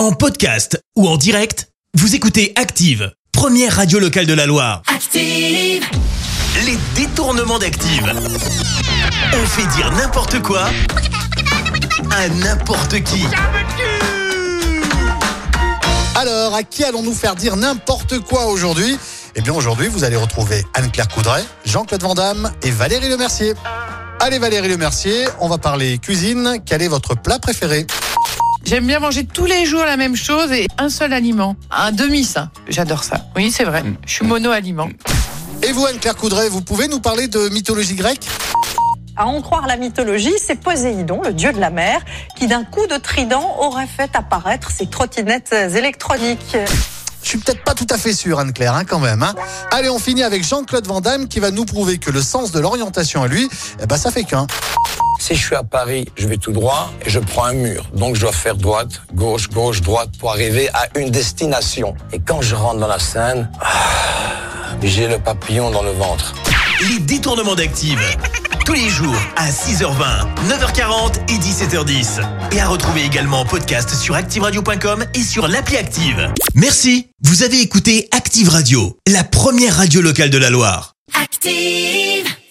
En podcast ou en direct, vous écoutez Active, première radio locale de la Loire. Active. Les détournements d'Active. On fait dire n'importe quoi à n'importe qui. Alors, à qui allons-nous faire dire n'importe quoi aujourd'hui? Eh bien, aujourd'hui, vous allez retrouver Anne-Claire Coudray, Jean-Claude Van Damme et Valérie Lemercier. Allez, Valérie Lemercier, on va parler cuisine. Quel est votre plat préféré? J'aime bien manger tous les jours la même chose et un seul aliment. Un demi ça. J'adore ça. Oui, c'est vrai. Je suis mono-aliment. Et vous, Anne-Claire Coudray, vous pouvez nous parler de mythologie grecque? À en croire la mythologie, c'est Poséidon, le dieu de la mer, qui d'un coup de trident aurait fait apparaître ses trottinettes électroniques. Je suis peut-être pas tout à fait sûr, Anne-Claire, hein, quand même. hein. Allez, on finit avec Jean-Claude Van Damme qui va nous prouver que le sens de l'orientation à lui, eh ben, ça fait qu'un. Si je suis à Paris, je vais tout droit et je prends un mur. Donc je dois faire droite, gauche, gauche, droite pour arriver à une destination. Et quand je rentre dans la scène, ah, j'ai le papillon dans le ventre. Les détournements d'Active. Tous les jours à 6h20, 9h40 et 17h10. Et à retrouver également en podcast sur ActiveRadio.com et sur l'appli Active. Merci. Vous avez écouté Active Radio, la première radio locale de la Loire. Active.